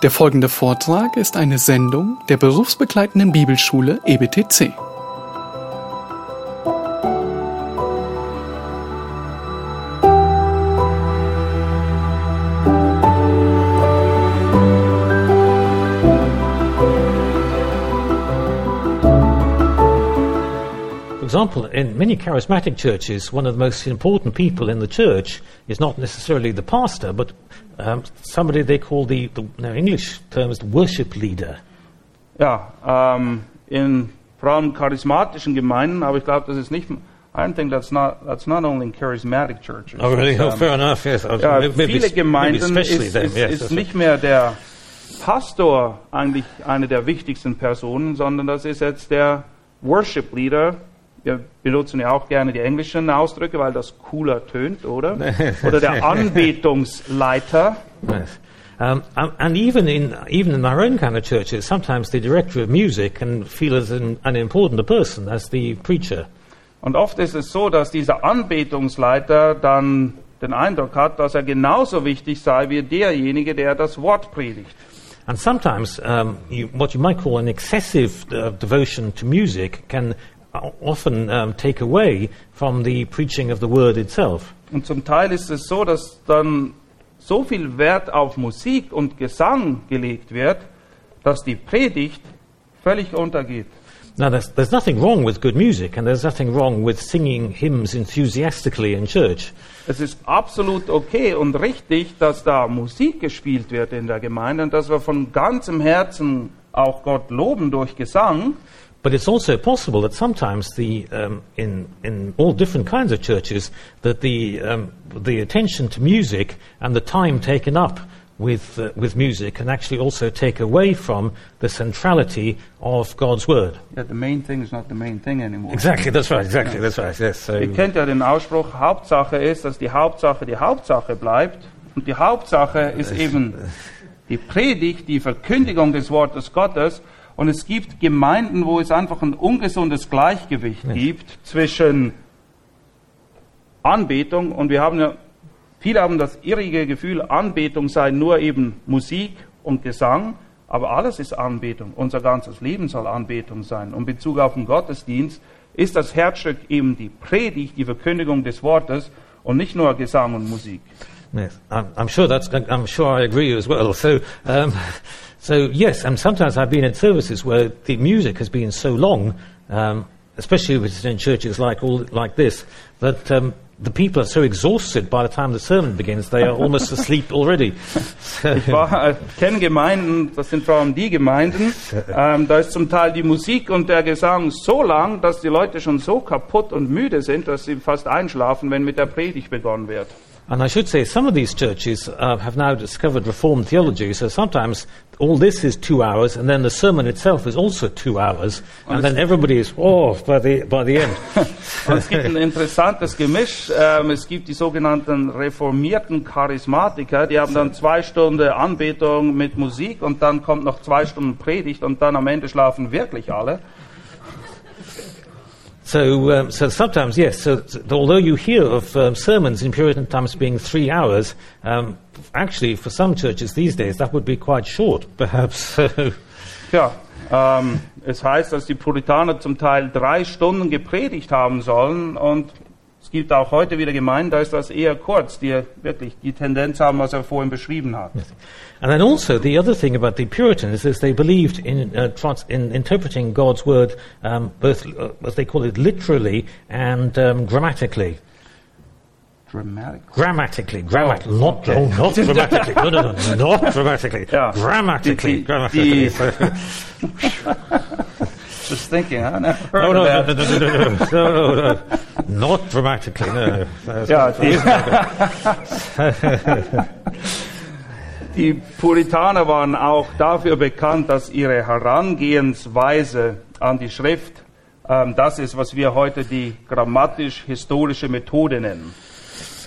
Der folgende Vortrag ist eine Sendung der berufsbegleitenden Bibelschule EBTC. Example, in many charismatic churches, one of the most important people in the church is not necessarily the pastor, but um, somebody they call the, the no, English term is the worship leader. Ja, ähm, in vor allem charismatischen Gemeinden, aber ich glaube, das ist nicht. I don't think that's not that's not only in charismatic churches. Oh, really? Oh, Ähm, fair enough. Yes. Ja, maybe- maybe- viele maybe Gemeinden especially ist, them. ist, yes, ist nicht mehr der Pastor eigentlich eine der wichtigsten Personen, sondern das ist jetzt der Worship Leader. Wir benutzen ja auch gerne die englischen Ausdrücke, weil das cooler tönt, oder? Oder der Anbetungsleiter. Um, and, even in even in our own kind of churches, sometimes the director of music can feel as an, an important a person as the preacher. Und oft ist es so, dass dieser Anbetungsleiter dann den Eindruck hat, dass er genauso wichtig sei wie derjenige, der das Wort predigt. And sometimes um, you, what you might call an excessive uh, devotion to music can often um, take away from the preaching of the word itself. Und zum Teil ist es so, dass dann so viel Wert auf Musik und Gesang gelegt wird, dass die Predigt völlig untergeht. Now, there's, there's nothing wrong with good music, and there's nothing wrong with singing hymns enthusiastically in church. Es ist absolut okay und richtig, dass da Musik gespielt wird in der Gemeinde und dass wir von ganzem Herzen auch Gott loben durch Gesang. But it's also possible that sometimes the, um, in, in all different kinds of churches, that the, um, the attention to music and the time taken up with, uh, with music can actually also take away from the centrality of God's Word. Yeah, the main thing is not the main thing anymore. Exactly, that's right, exactly, that's right, yes. So, Ihr kennt ja den Ausspruch, Hauptsache ist, dass die Hauptsache die Hauptsache bleibt. Und die Hauptsache ist eben die Predigt, die Verkündigung des Wortes Gottes. Und es gibt Gemeinden, wo es einfach ein ungesundes Gleichgewicht gibt zwischen Anbetung und wir haben ja, viele haben das irrige Gefühl, Anbetung sei nur eben Musik und Gesang, aber alles ist Anbetung. Unser ganzes Leben soll Anbetung sein. Und in Bezug auf den Gottesdienst ist das Herzstück eben die Predigt, die Verkündigung des Wortes und nicht nur Gesang und Musik. Yes, I'm, I'm sure that's. I'm sure I agree as well. So, um, so yes, and sometimes I've been in services where the music has been so long, um, especially if it's in churches like all like this, that um, the people are so exhausted by the time the sermon begins they are almost asleep already. Ich war, äh, kenne Gemeinden, das sind vor allem die Gemeinden, ähm, da ist zum Teil die Musik und der Gesang so lang, dass die Leute schon so kaputt und müde sind, dass sie fast einschlafen, wenn mit der Predigt begonnen wird. And I should say, some of these churches uh, have now discovered Reformed theology. So sometimes all this is two hours, and then the sermon itself is also two hours, and then everybody is oh by the by the end. Und es gibt ein interessantes Gemisch. Ähm, es gibt die sogenannten reformierten Charismatiker, die haben dann zwei Stunden Anbetung mit Musik und dann kommt noch zwei Stunden Predigt und dann am Ende schlafen wirklich alle. So, um, so sometimes, yes. So, so although you hear of um, sermons in Puritan times being three hours, um, actually, for some churches these days, that would be quite short, perhaps. Tja, ähm, es heißt, dass die Puritaner zum Teil drei Stunden gepredigt haben sollen und es gibt auch heute wieder Gemeinden, da ist das eher kurz, die wirklich die Tendenz haben, was er vorhin beschrieben hat. and then also the other thing about the Puritans is they believed in, uh, trans- in interpreting God's word um, both, uh, as they call it, literally and um, grammatically. Dramatic. Grammatically, grammat- Oh, not, okay. oh, not grammatically. No, no, no, not grammatically. Yeah. Grammatically, grammatically. Just thinking, I never heard No, no, of that. no, no, no, no, no, no, not dramatically, no. Ja, die, Puritaner waren auch dafür bekannt, dass ihre Herangehensweise an die Schrift ähm, das ist, was wir heute die grammatisch-historische Methode nennen.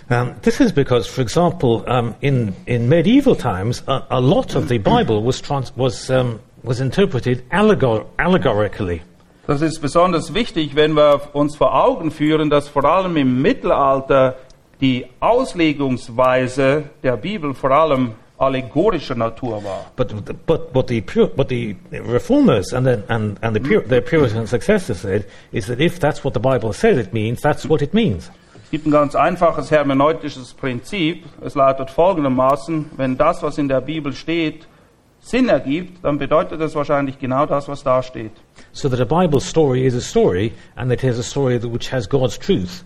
Um, this is because, for example, um, in, in medieval times, a, a lot of the Bible was, trans- was, um, was interpreted allegor- allegorically. Das ist besonders wichtig, wenn wir uns vor Augen führen, dass vor allem im Mittelalter die Auslegungsweise der Bibel vor allem allegorischer Natur war. But, but what, the what the reformers and, then, and, and the their Puritan successors said is that if that's what the Bible says it means, that's what it means. Es gibt ein ganz einfaches hermeneutisches Prinzip. Es lautet folgendermaßen, wenn das, was in der Bibel steht, Sinn ergibt, dann bedeutet es wahrscheinlich genau das, was da steht. So that a Bible story is a story, and it is a story which has God's truth.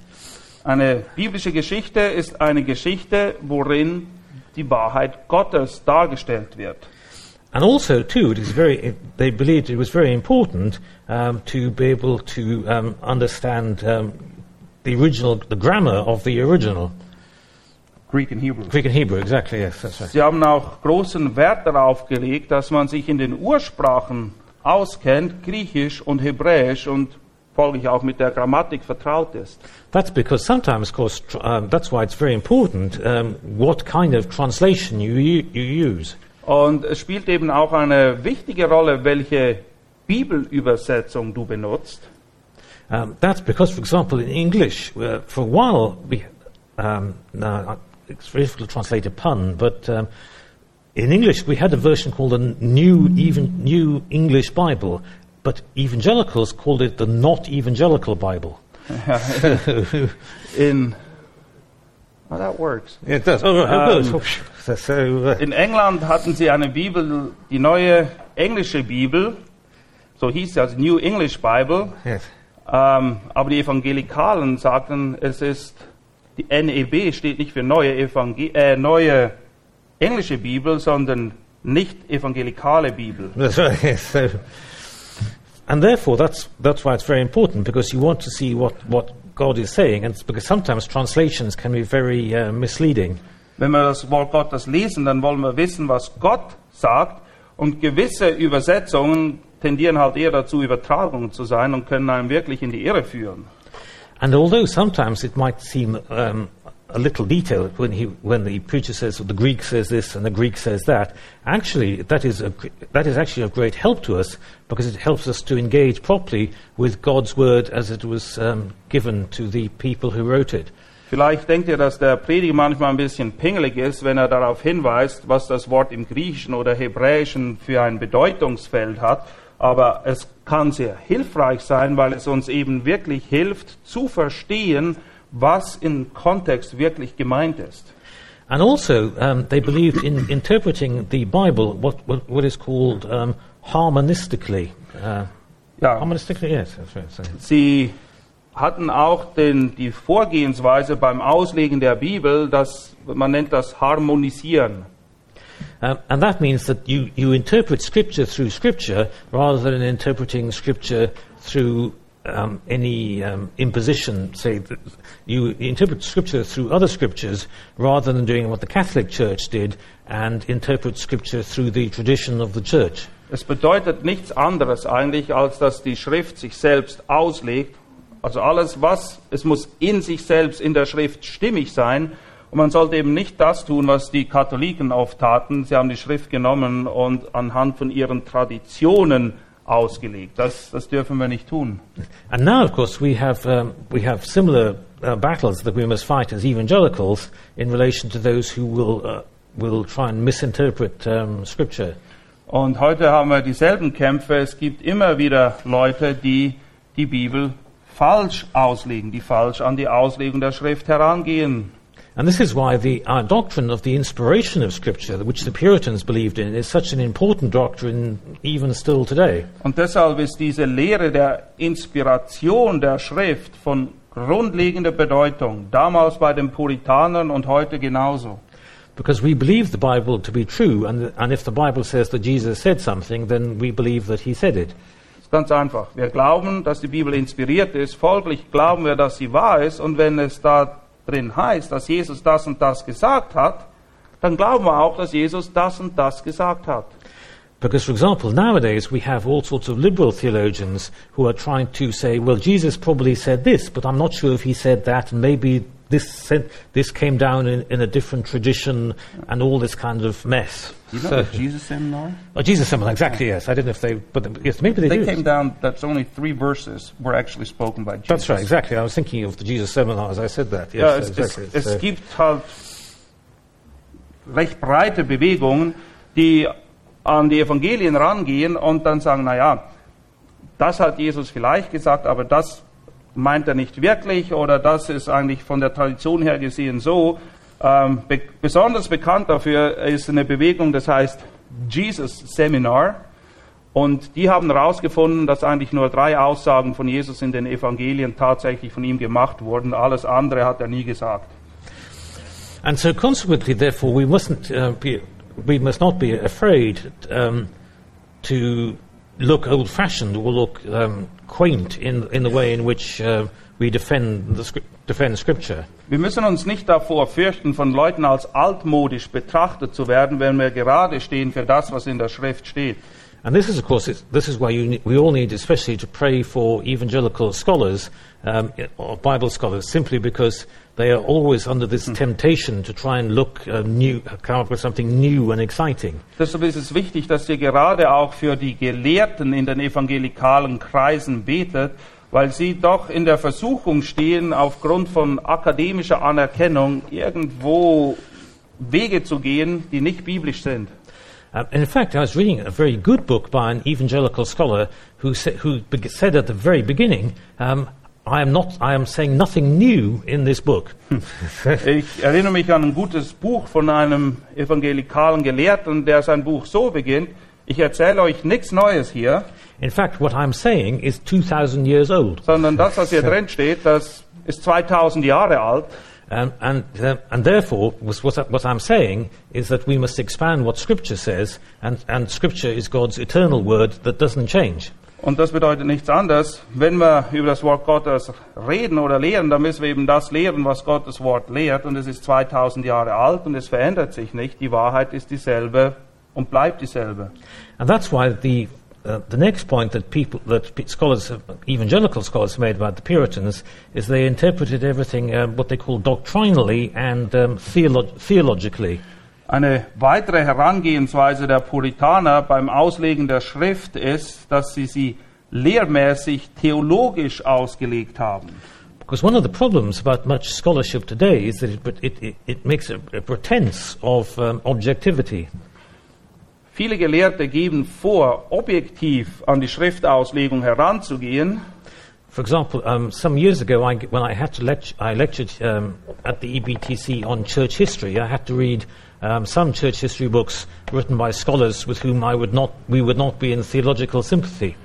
Eine biblische Geschichte ist eine Geschichte, worin die Wahrheit Gottes dargestellt wird. And also, too, it is very, they believed it was very important um, to be able to um, understand um, the original, the grammar of the original. Greek and Hebrew. Greek and Hebrew, exactly, yes, that's right. Sie haben auch großen Wert darauf gelegt, dass man sich in den Ursprachen auskennt, Griechisch und Hebräisch und folglich auch mit der Grammatik vertraut ist. That's because sometimes, of course, um, that's why it's very important um, what kind of translation you, you use. Und es spielt eben auch eine wichtige Rolle, welche Bibelübersetzung du benutzt. Um, that's because, for example, in English, uh, for a while, we, um, now, it's very difficult to translate a pun, but um, in English we had a version called the New, even, New English Bible, but evangelicals called it the Not Evangelical Bible. In oh, that works. it does. Oh, Um, oh. So, so, uh, In England hatten sie eine Bibel, die neue englische Bibel, so hieß das New English Bible, yes. ähm, aber die Evangelikalen sagten, es ist, die NEB steht nicht für neue, Evangel äh, neue englische Bibel, sondern nicht evangelikale Bibel. And therefore, that's that's why it's very important because you want to see what, what God is saying, and because sometimes translations can be very uh, misleading. Wenn wir das Wort Gottes lesen, dann wollen wir wissen, was Gott sagt. Und gewisse Übersetzungen tendieren halt eher dazu, Übertragungen zu sein und können einen wirklich in die Irre führen. And although sometimes it might seem um, a little detailed when he when the preacher says well, the Greek says this and the Greek says that, actually that is, a, that is actually of great help to us because it helps us to engage properly with God's word as it was um, given to the people who wrote it. Vielleicht denkt ihr, dass der Prediger manchmal ein bisschen pingelig ist, wenn er darauf hinweist, was das Wort im Griechischen oder Hebräischen für ein Bedeutungsfeld hat. Aber es kann sehr hilfreich sein, weil es uns eben wirklich hilft zu verstehen, was im Kontext wirklich gemeint ist. And also, um, they believed in interpreting the Bible what, what, what is called um, harmonistically. Uh, Ja, harmonistically, yes, that's right. So. sie hatten auch den, die Vorgehensweise beim Auslegen der Bibel, das, man nennt das Harmonisieren. Um, and that means that you, you interpret Scripture through Scripture rather than interpreting Scripture through um, any um, imposition. Say, you interpret Scripture through other Scriptures rather than doing what the Catholic Church did and interpret Scripture through the tradition of the Church. Es bedeutet nichts anderes eigentlich, als dass die Schrift sich selbst auslegt. Also alles, was, es muss in sich selbst in der Schrift stimmig sein. Und man sollte eben nicht das tun, was die Katholiken oft taten. Sie haben die Schrift genommen und anhand von ihren Traditionen ausgelegt. Das, das dürfen wir nicht tun. And now, of course, we have, um, we have similar uh, battles that we must fight as evangelicals in relation to those who will, uh, will try and misinterpret um, Scripture. Und heute haben wir dieselben Kämpfe. Es gibt immer wieder Leute, die die Bibel falsch auslegen, die falsch an die Auslegung der Schrift herangehen. And this is why the our doctrine of the inspiration of Scripture, which the Puritans believed in, is such an important doctrine even still today. Und deshalb ist diese Lehre der Inspiration der Schrift von grundlegender Bedeutung, damals bei den Puritanern und heute genauso. Because we believe the Bible to be true, and, and if the Bible says that Jesus said something, then we believe that he said it. Ganz einfach. Wir glauben, dass die Bibel inspiriert ist, folglich glauben wir, dass sie wahr ist und wenn es da drin heißt, dass Jesus das und das gesagt hat, dann glauben wir auch, dass Jesus das und das gesagt hat. Because, for example, nowadays we have all sorts of liberal theologians who are trying to say, well, Jesus probably said this, but I'm not sure if he said that, and maybe this, this came down in, in a different tradition, and all this kind of mess. You So- Jesus seminar? oh, Jesus seminar, exactly, yes. I don't know if they, but yes, maybe they, They do. came down, that's only three verses were actually spoken by Jesus. That's right, exactly. I was thinking of the Jesus seminar as I said that. Yes, uh, Ja, es, exactly. es, es gibt halt recht breite Bewegungen, die an die Evangelien rangehen und dann sagen, na ja, das hat Jesus vielleicht gesagt, aber das meint er nicht wirklich oder das ist eigentlich von der Tradition her gesehen so. Ähm, be besonders bekannt dafür ist eine Bewegung, das heißt Jesus Seminar. Und die haben herausgefunden, dass eigentlich nur drei Aussagen von Jesus in den Evangelien tatsächlich von ihm gemacht wurden. Alles andere hat er nie gesagt. And so consequently, therefore, we mustn't uh, be, we must not be afraid um, to look old-fashioned or look um, quaint in, in the way in which uh, we defend, the defend Scripture. Wir müssen uns nicht davor fürchten, von Leuten als altmodisch betrachtet zu werden, wenn wir gerade stehen für das, was in der Schrift steht. And this is, of course, this is why you ne- we all need, especially, to pray for evangelical scholars um, or Bible scholars, simply because they are always under this temptation to try and look uh, new, come up with something new and exciting. Deshalb ist es wichtig, dass ihr gerade auch für die Gelehrten in den evangelikalen Kreisen betet, weil sie doch in der Versuchung stehen, aufgrund von akademischer Anerkennung irgendwo Wege zu gehen, die nicht biblisch sind. Uh, and in fact, I was reading a very good book by an evangelical scholar who, sa- who be- said at the very beginning, um, I am not, I am saying nothing new in this book. Ich erinnere mich an ein gutes Buch von einem evangelikalen Gelehrten, der sein Buch so beginnt, ich erzähle euch nichts Neues hier, In fact, what I'm saying is 2,000 years old. sondern das, was hier drin steht, das ist 2000 Jahre alt. Um, and, uh, and therefore, what, what I'm saying is that we must expand what Scripture says, and, and Scripture is God's eternal word that doesn't change. Und das bedeutet nichts anderes. Wenn wir über das Wort Gottes reden oder lehren, dann müssen wir eben das lehren, was Gottes Wort lehrt. Und es ist 2000 Jahre alt und es verändert sich nicht. Die Wahrheit ist dieselbe und bleibt dieselbe. And that's why the, uh, the next point that people, that scholars, have, evangelical scholars have made about the Puritans is they interpreted everything uh, what they call doctrinally and um, theolo- theologically. Eine weitere Herangehensweise der Puritaner beim Auslegen der Schrift ist, dass sie sie lehrmäßig theologisch ausgelegt haben. Because one of the problems about much scholarship today is that it, it, it, it makes a, a pretense of um, objectivity. Viele Gelehrte geben vor, objektiv an die Schriftauslegung heranzugehen, For example, um, some years ago, I, when I had to lect- I lectured um, at the EBTC on church history, I had to read um, some church history books written by scholars with whom I would not, we would not be in theological sympathy.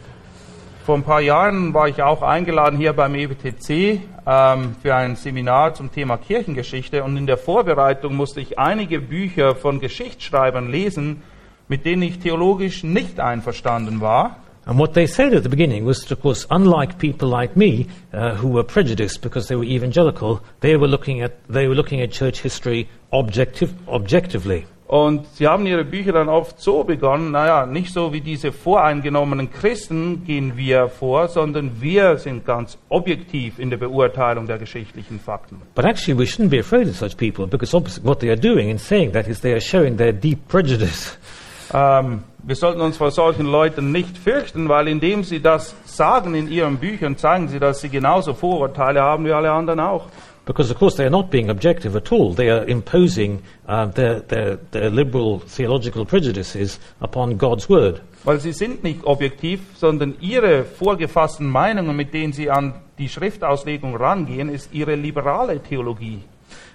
Vor ein paar Jahren war ich auch eingeladen hier beim EBTC ähm, für ein Seminar zum Thema Kirchengeschichte. Und in der Vorbereitung musste ich einige Bücher von Geschichtsschreibern lesen, mit denen ich theologisch nicht einverstanden war. And what they said at the beginning was, of course, unlike people like me uh, who were prejudiced because they were evangelical, they were looking at, they were looking at church history objective, objectively. Und sie haben ihre Bücher dann oft so begonnen, naja, nicht so wie diese voreingenommenen Christen gehen wir vor, sondern wir sind ganz objektiv in der Beurteilung der geschichtlichen Fakten. But actually, we shouldn't be afraid of such people because what they are doing in saying that is they are showing their deep prejudice. Ähm, wir sollten uns vor solchen Leuten nicht fürchten, weil indem sie das sagen in ihren Büchern, zeigen sie, dass sie genauso Vorurteile haben wie alle anderen auch. Because, of course, they are not being objective at all. They are imposing uh, their, their, their liberal theological prejudices upon God's word. Weil sie sind nicht objektiv, sondern ihre vorgefassten Meinungen, mit denen sie an die Schriftauslegung rangehen, ist ihre liberale Theologie.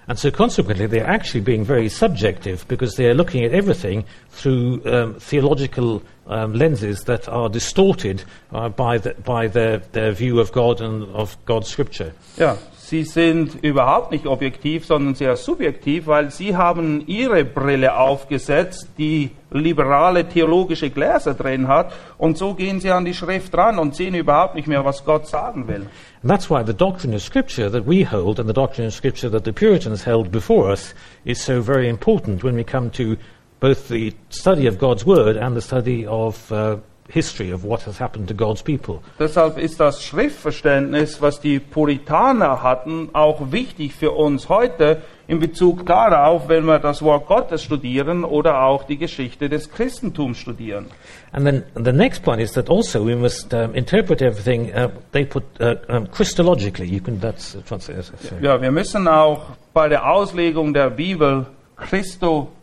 And so, consequently, they are actually being very subjective because they are looking at everything through um, theological um, lenses that are distorted uh, by, the, by their, their view of God and of God's scripture. Ja, sie sind überhaupt nicht objektiv, sondern sehr subjektiv, weil sie haben ihre Brille aufgesetzt, die liberale theologische Gläser drin hat, und so gehen sie an die Schrift ran und sehen überhaupt nicht mehr, was Gott sagen will. And that's why the doctrine of Scripture that we hold and the doctrine of Scripture that the Puritans held before us is so very important when we come to both the study of God's Word and the study of uh, history of what has happened to God's people. Deshalb ist das Schriftverständnis, was die Puritaner hatten, auch wichtig für uns heute in Bezug darauf, wenn wir das Wort Gottes studieren oder auch die Geschichte des Christentums studieren. And then the next point is that also we must um, interpret everything. Uh, they put uh, um, Christologically. You can that's uh, translate. sorry. Ja, wir müssen auch bei der Auslegung der Bibel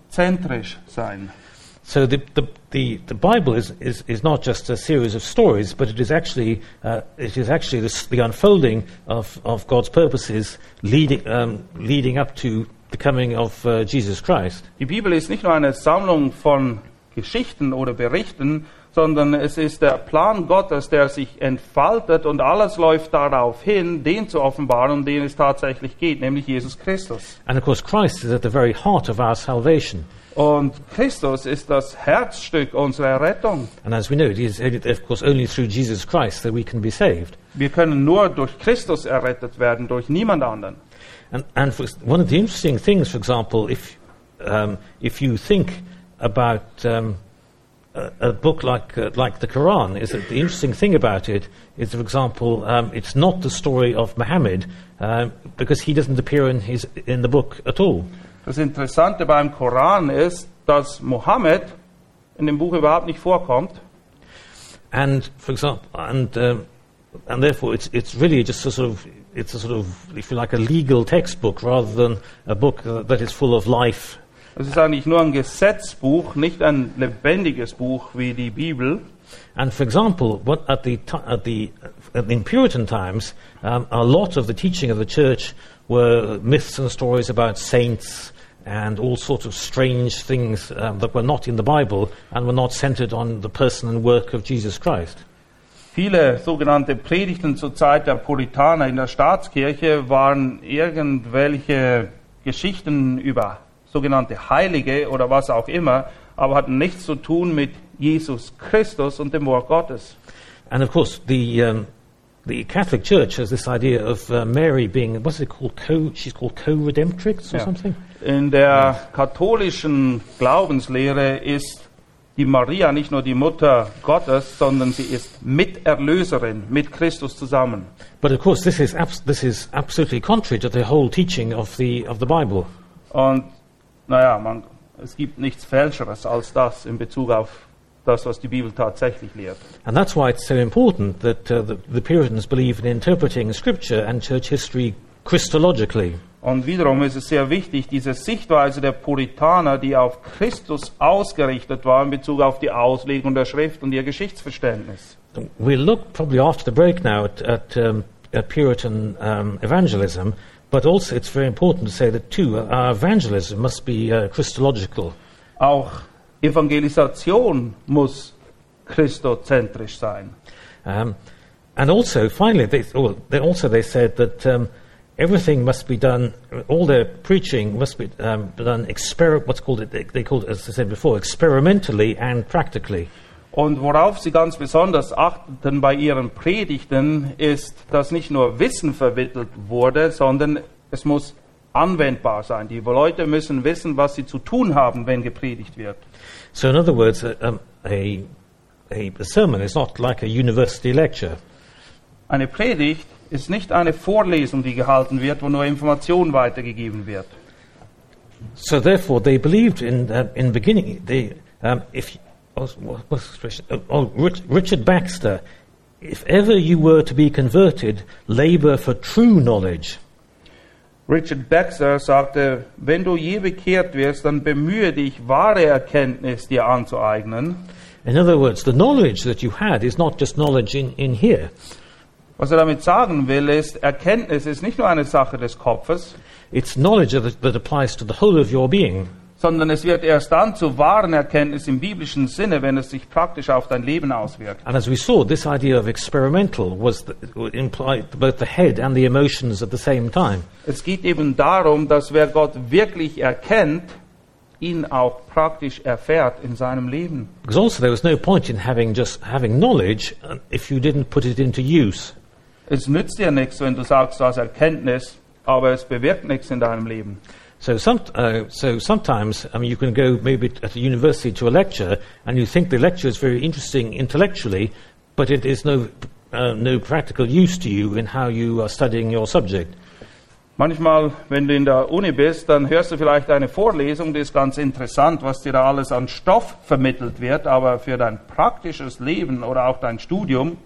zentrisch sein. So the, the, the, the Bible is, is, is not just a series of stories, but it is actually, uh, it is actually the, the unfolding of, of God's purposes leading, um, leading up to the coming of uh, Jesus Christ. Die Bibel ist nicht nur eine Sammlung von Geschichten oder Berichten, sondern es ist der Plan Gottes, der sich entfaltet und alles läuft darauf hin, den zu offenbaren, um den es tatsächlich geht, nämlich Jesus Christus. And of course, Christ is at the very heart of our salvation. Und Christus ist das Herzstück unserer Rettung. And as we know, it is, of course, only through Jesus Christ that we can be saved. Wir können nur durch Christus errettet werden, durch niemand anderen. And, and for, one of the interesting things, for example, if, um, if you think about um, a, a book like, uh, like the Quran, is that the interesting thing about it is, for example, um, it's not the story of Muhammad um, because he doesn't appear in, his, in the book at all. Das Interessante beim Koran ist, dass Mohammed in dem Buch überhaupt nicht vorkommt. And for example, and um, and therefore, it's it's really just a sort of it's a sort of if you like a legal textbook rather than a book uh, that is full of life. Es ist eigentlich nur ein Gesetzbuch, nicht ein lebendiges Buch wie die Bibel. And for example, what at the at the in Puritan times, um, a lot of the teaching of the church were myths and stories about saints and all sorts of strange things um, that were not in the Bible and were not centered on the person and work of Jesus Christ. Viele sogenannte Predigten zur Zeit der Puritaner in der Staatskirche waren irgendwelche Geschichten über sogenannte Heilige oder was auch immer, aber hatten nichts zu tun mit Jesus Christus und dem Wort Gottes. And of course, the um, the Catholic Church has this idea of uh, Mary being what's it called? Co, she's called co-redemptrix or Ja. something. In der katholischen Glaubenslehre ist die Maria nicht nur die Mutter Gottes, sondern sie ist Miterlöserin mit Christus zusammen. But of course, this is this is absolutely contrary to the whole teaching of the of the Bible. Und naja, man, es gibt nichts Fälscheres als das in Bezug auf das, was die Bibel tatsächlich lehrt. And that's why it's so important that uh, the, the Puritans believe in interpreting Scripture and church history Christologically. Und wiederum ist es sehr wichtig, diese Sichtweise der Puritaner, die auf Christus ausgerichtet war in Bezug auf die Auslegung der Schrift und ihr Geschichtsverständnis. We'll look probably after the break now at, at, um, at Puritan um, evangelism, but also it's very important to say that too, uh, our evangelism must be uh, Christological. Auch Evangelisation muss christozentrisch sein. Um, and also, finally, they, well, they also they said that um, everything must be done, all their preaching must be um, done, exper- what's called it, they, they called it, as I said before, experimentally and practically. Und worauf sie ganz besonders achteten bei ihren Predigten, ist, dass nicht nur Wissen vermittelt wurde, sondern es muss anwendbar sein. Die Leute müssen wissen, was sie zu tun haben, wenn gepredigt wird. So, in other words, a, um, a, a sermon is not like a university lecture. Eine Predigt ist nicht eine Vorlesung, die gehalten wird, wo nur Information weitergegeben wird. So, therefore, they believed in uh, in the beginning. They, um, if what's, what's the expression? Oh, oh, Richard Baxter. If ever you were to be converted, labour for true knowledge. Richard Baxter sagte, wenn du je bekehrt wirst, dann bemühe dich, wahre Erkenntnis dir anzueignen. In other words, the knowledge that you had is not just knowledge in, in here. Was er damit sagen will, ist, Erkenntnis ist nicht nur eine Sache des Kopfes, It's knowledge that, that applies to the whole of your being. Sondern es wird erst dann zu wahren Erkenntnis im biblischen Sinne, wenn es sich praktisch auf dein Leben auswirkt. And as we saw, this idea of experimental was the, implied both the head and the emotions at the same time. Es geht eben darum, dass wer Gott wirklich erkennt, ihn auch praktisch erfährt in seinem Leben. Because also there was no point in having just having knowledge uh, if you didn't put it into use. Es nützt dir nichts, wenn du sagst, du hast Erkenntnis, aber es bewirkt nichts in deinem Leben. So, some, uh, so sometimes I mean, you can go maybe at a university to a lecture and you think the lecture is very interesting intellectually, but it is no, uh, no practical use to you in how you are studying your subject. Manchmal, wenn du in der Uni bist, dann hörst du vielleicht eine Vorlesung, die ist ganz interessant, was dir da alles an Stoff vermittelt wird, aber für dein praktisches Leben oder auch dein Studium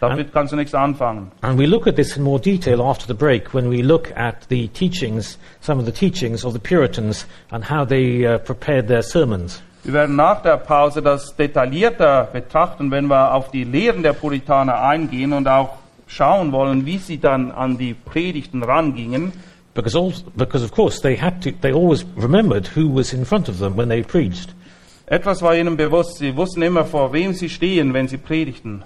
Damit kannst du nichts anfangen. And we look at this in more detail after the break when we look at the teachings, some of the teachings of the Puritans and how they uh, prepared their sermons. Wir werden nach der Pause das detaillierter betrachten, wenn wir auf die Lehren der Puritaner eingehen und auch schauen wollen, wie sie dann an die Predigten rangingen. Because, also, because of course they had to, they always remembered who was in front of them when they preached. Etwas war ihnen bewusst, sie wussten immer, vor wem sie stehen, wenn sie predigten.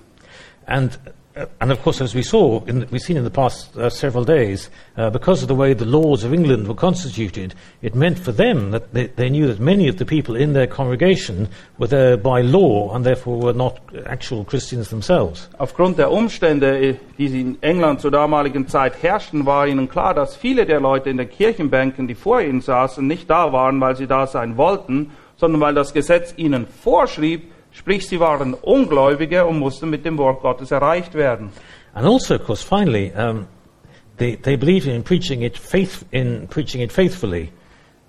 And, uh, and of course, as we saw, in we've seen in the past uh, several days, uh, because of the way the laws of England were constituted, it meant for them that they, they knew that many of the people in their congregation were there by law and therefore were not actual Christians themselves. Aufgrund der Umstände, äh, die in England zur damaligen Zeit herrschten, war ihnen klar, dass viele der Leute in den Kirchenbänken, die vor ihnen saßen, nicht da waren, weil sie da sein wollten, sondern weil das Gesetz ihnen vorschrieb, sprich sie waren Ungläubige und mussten mit dem Wort Gottes erreicht werden. And also, of course, finally, um, they, they believed in preaching it, faith, in preaching it faithfully.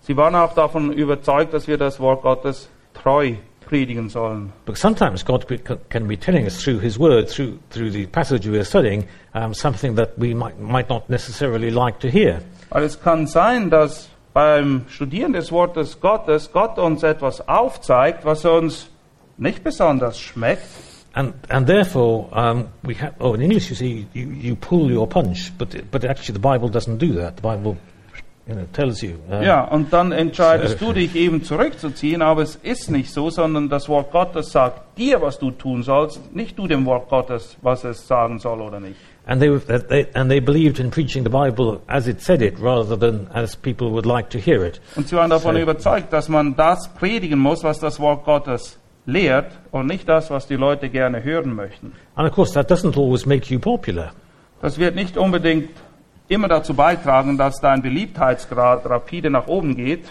Sie waren auch davon überzeugt, dass wir das Wort Gottes treu predigen sollen. But sometimes God can be telling us through His Word, through, through the passage we are studying, um, something that we might, might not necessarily like to hear. Weil es kann sein, dass beim Studieren des Wortes Gottes Gott uns etwas aufzeigt, was uns nicht besonders schmeckt. And, and therefore, um, we have, oh, in English you see, you, you pull your punch, but, but actually the Bible doesn't do that. The Bible you know, tells you. um, Ja, und dann entscheidest So. du dich eben zurückzuziehen, aber es ist nicht so, sondern das Wort Gottes sagt dir, was du tun sollst, nicht du dem Wort Gottes, was es sagen soll oder nicht. And they, that they, and they believed in preaching the Bible as it said it, rather than as people would like to hear it. Und sie waren davon So. überzeugt, dass man das predigen muss, was das Wort Gottes lehrt und nicht das, was die Leute gerne hören möchten. And of course, that doesn't always make you popular. Das wird nicht unbedingt immer dazu beitragen, dass dein Beliebtheitsgrad rapide nach oben geht.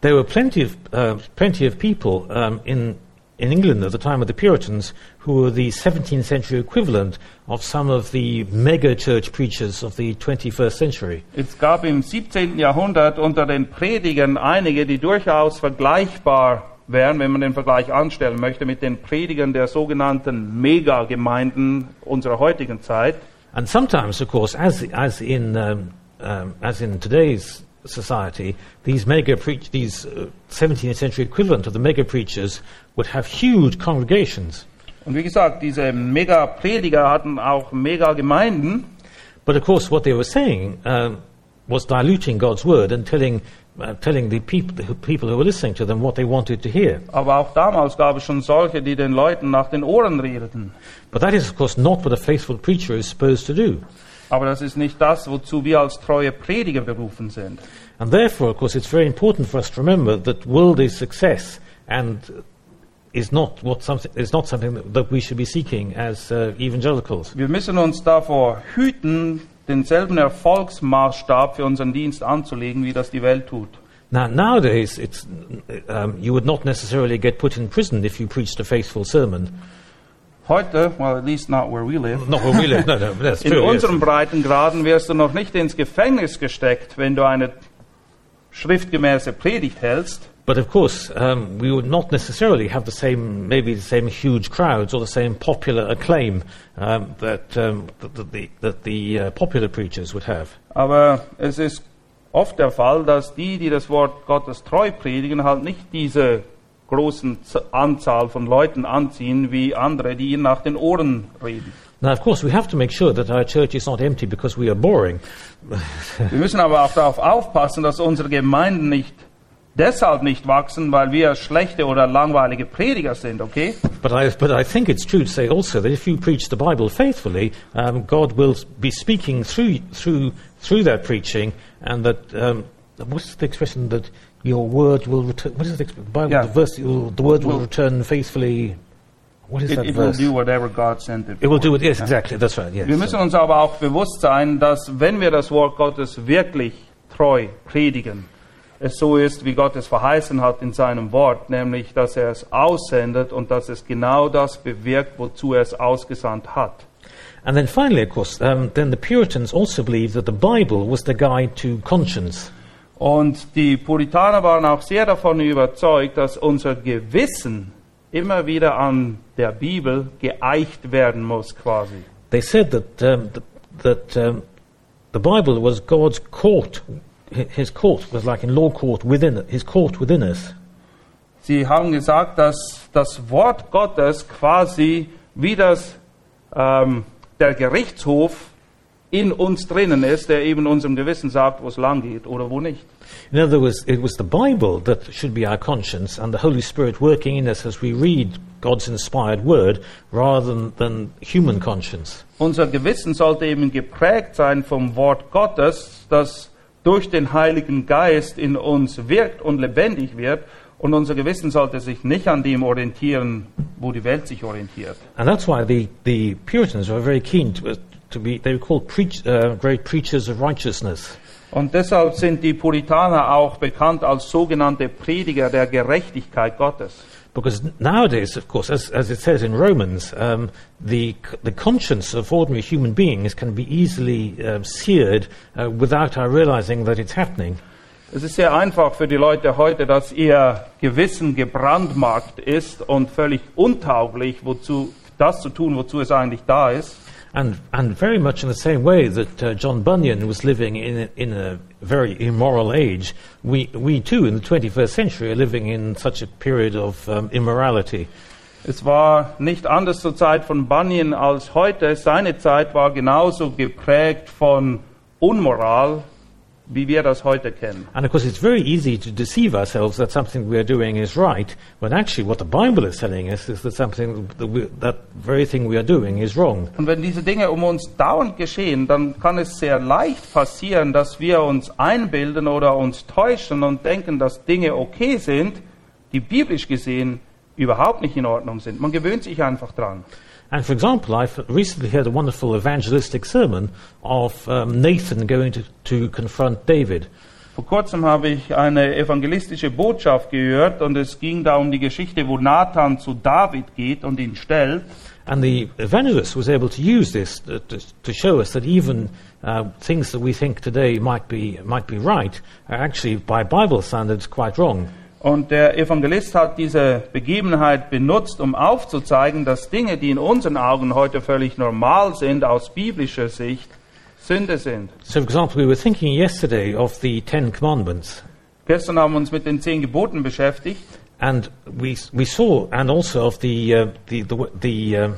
There were plenty of, uh, plenty of people um, in, in England at the time of the Puritans who were the 17th century equivalent of some of the mega church preachers of the 21st century. Es gab im 17. Jahrhundert unter den Predigern einige, die durchaus vergleichbar wären, wenn man den Vergleich anstellen möchte, mit den Predigern der sogenannten Megagemeinden unserer heutigen Zeit. And sometimes, of course, as, as, in, um, um, as in today's society, these mega preach, these uh, 17th century equivalent of the mega preachers would have huge congregations. Und wie gesagt, diese Mega-Prediger hatten auch Mega-Gemeinden. But of course, what they were saying um, was diluting God's word and telling, uh, telling the people, the people who were listening to them what they wanted to hear. Aber auch damals gab es schon solche, die den Leuten nach den Ohren redeten. But that is, of course, not what a faithful preacher is supposed to do. Aber das ist nicht das, wozu wir als treue Prediger berufen sind. And therefore, of course, it's very important for us to remember that worldly success and is not what something is not something that, that we should be seeking as uh, evangelicals. Wir müssen uns davor hüten, denselben Erfolgsmaßstab für unseren Dienst anzulegen, wie das die Welt tut. Now, nowadays, it's, um, you would not necessarily get put in prison if you preached a faithful sermon. Heute, well, at least not where we live, Not where we live. No, no, that's in true. yes. unseren Breitengraden wirst du noch nicht ins Gefängnis gesteckt, wenn du eine schriftgemäße Predigt hältst. But of course, um, we would not necessarily have the same, maybe the same huge crowds or the same popular acclaim um, that, um, that, the, that the uh, popular preachers would have. Aber es ist oft der Fall, dass die, die das Wort Gottes treu predigen, halt nicht diese großen Anzahl von Leuten anziehen wie andere, die ihnen nach den Ohren reden. Now, of course, we have to make sure that our church is not empty because we are boring. Wir müssen aber auch darauf aufpassen, dass unsere Gemeinden nicht deshalb nicht wachsen, weil wir schlechte oder langweilige Prediger sind, okay? But I, but I think it's true to say also that if you preach the Bible faithfully, um, God will be speaking through, through, through that preaching, and that, um, what's the expression that your word will return? What is the, Bible, Yeah. the verse? will- The word will Will- return faithfully. What is It, that it will verse? do whatever God sent it. it will do it. Yes, Ja. exactly. That's right. Yes. Wir müssen uns aber auch bewusst sein, dass wenn wir das Wort Gottes wirklich treu predigen, es so ist, wie Gott es verheißen hat in seinem Wort, nämlich, dass er es aussendet und dass es genau das bewirkt, wozu er es ausgesandt hat. And then finally, of course, um, then the Puritans also believed that the Bible was the guide to conscience. Und die Puritaner waren auch sehr davon überzeugt, dass unser Gewissen immer wieder an der Bibel geeicht werden muss, quasi. They said that, um, th- that um, the Bible was God's court. Hi- His court was like in law court within his court within us. Sie haben gesagt, dass das Wort Gottes quasi wie das, ähm, der Gerichtshof in uns drinnen ist, der eben unserem Gewissen sagt, wo es lang geht oder wo nicht. In other words, it was the Bible that should be our conscience and the Holy Spirit working in us as we read God's inspired word rather than, than human conscience. Unser Gewissen sollte eben geprägt sein vom Wort Gottes, das durch den Heiligen Geist in uns wirkt und lebendig wird. Und unser Gewissen sollte sich nicht an dem orientieren, wo die Welt sich orientiert. And that's why the, the Puritans were very keen to, to be, they were called preach, uh, great preachers of righteousness. Und deshalb sind die Puritaner auch bekannt als sogenannte Prediger der Gerechtigkeit Gottes. Because nowadays, of course, as, as it says in Romans, um, the, the conscience of ordinary human beings can be easily um, seared uh, without our realizing that it's happening. Es ist sehr einfach für die Leute heute, dass ihr Gewissen gebrandmarkt ist und völlig untauglich, wozu das zu tun, wozu es eigentlich da ist. And, and very much in the same way that uh, John Bunyan was living in a, in a very immoral age, we, we too in the 21st century are living in such a period of um, immorality. Es war nicht anders zur Zeit von Bunyan als heute. Seine Zeit war genauso geprägt von Unmoral, wie wir das heute kennen. And of course, it's very easy to deceive ourselves that something we are doing is right, when actually what the Bible is telling us is that something that, we, that very thing we are doing is wrong. Und wenn diese Dinge um uns dauernd geschehen, dann kann es sehr leicht passieren, dass wir uns einbilden oder uns täuschen und denken, dass Dinge okay sind, die biblisch gesehen überhaupt nicht in Ordnung sind. Man gewöhnt sich einfach dran. And for example, I've recently heard a wonderful evangelistic sermon of um, Nathan going to, to confront David. Vor kurzem habe ich eine evangelistische Botschaft gehört und es ging da um die Geschichte, wo Nathan zu David geht und ihn stellt. And the evangelist was able to use this to, to, to show us that even uh, things that we think today might be, might be right are actually, by Bible standards, quite wrong. Und der Evangelist hat diese Begebenheit benutzt, um aufzuzeigen, dass Dinge, die in unseren Augen heute völlig normal sind, aus biblischer Sicht Sünde sind. So, for example, we were thinking yesterday of the Ten Commandments, Gestern haben wir uns mit den zehn Geboten beschäftigt and we, we saw, and also of the, uh, the, the, the, um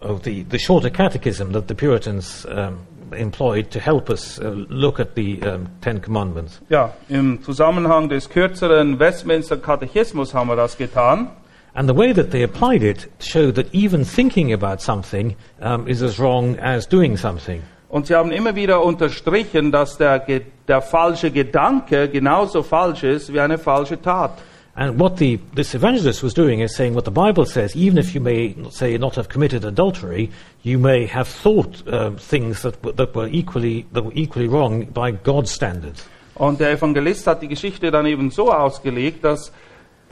of the, the shorter catechism that the Puritans um, employed to help us uh, look at the um, Ten Commandments. Ja, im Zusammenhang des kürzeren Westminster Katechismus haben wir das getan. And the way that they applied it showed that even thinking about something um, is as wrong as doing something. Und sie haben immer wieder unterstrichen, dass der, der falsche Gedanke genauso falsch ist wie eine falsche Tat. And what the, this evangelist was doing is saying what the Bible says, even if you may, say, not have committed adultery, you may have thought um, things that, were- that, were equally, that were equally wrong by God's standards. Und der Evangelist hat die Geschichte dann eben so ausgelegt, dass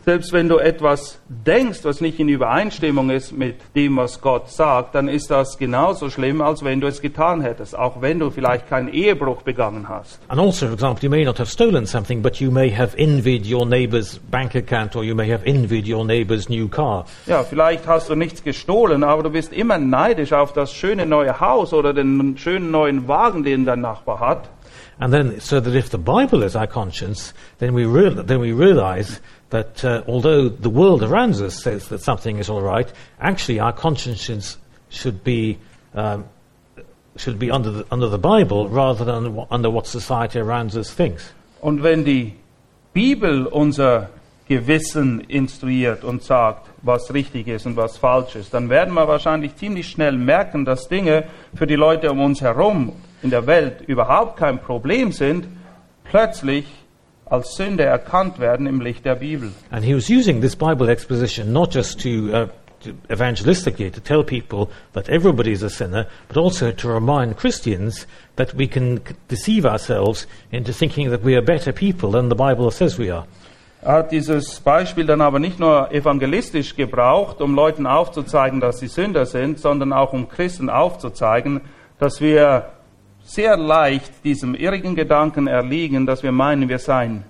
selbst wenn du etwas denkst, was nicht in Übereinstimmung ist mit dem, was Gott sagt, dann ist das genauso schlimm, als wenn du es getan hättest, auch wenn du vielleicht keinen Ehebruch begangen hast. And also, for example, you may not have stolen something, but you may have envied your neighbour's bank account or you may have envied your neighbour's new car. Ja, vielleicht hast du nichts gestohlen, aber du bist immer neidisch auf das schöne neue Haus oder den schönen neuen Wagen, den dein Nachbar hat. And then, so that if the Bible is our conscience, then we, real, then we realize that uh, although the world around us says that something is all right, actually our consciences should be, um, should be under, the, under the Bible rather than under what society around us thinks. Unser Gewissen instruiert und sagt, was richtig ist und was falsch ist, dann werden wir wahrscheinlich ziemlich schnell merken, dass Dinge für die Leute um uns herum in der Welt überhaupt kein Problem sind, plötzlich als Sünde erkannt werden im Licht der Bibel. And he was using this Bible exposition not just to, uh, to evangelistically to tell people that everybody is a sinner, but also to remind Christians that we can deceive ourselves into thinking that we are better people than the Bible says we are. Hat dieses Beispiel dann aber nicht nur evangelistisch gebraucht, um Leuten aufzuzeigen, dass sie Sünder sind, sondern auch um Christen aufzuzeigen, dass wir sehr leicht diesem irrigen Gedanken erliegen, dass wir meinen, wir seien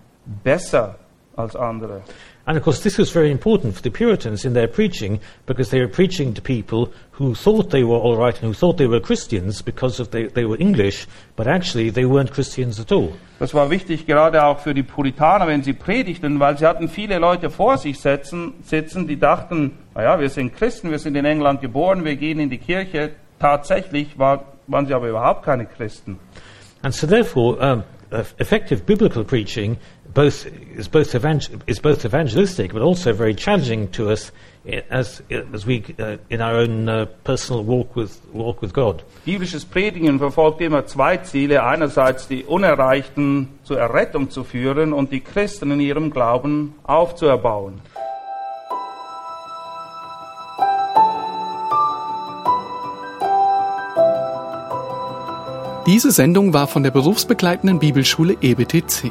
besser als andere. And of course, this was very important for the Puritans in their preaching because they were preaching to people who thought they were all right and who thought they were Christians because of they, they were English, but actually they weren't Christians at all. Das war wichtig gerade auch für die Puritaner, wenn sie predigten, weil sie hatten viele Leute vor sich sitzen, sitzen die dachten, naja, wir sind Christen, wir sind in England geboren, wir gehen in die Kirche. Tatsächlich war, waren sie aber überhaupt keine Christen. And so therefore, um, effective biblical preaching both, is, both evangel- is both evangelistic but also very challenging to us as, as we, uh, in our own uh, personal walk with, walk with God. Biblisches Predigen verfolgt immer zwei Ziele. Einerseits die Unerreichten zur Errettung zu führen und die Christen in ihrem Glauben aufzuerbauen. Diese Sendung war von der berufsbegleitenden Bibelschule EBTC.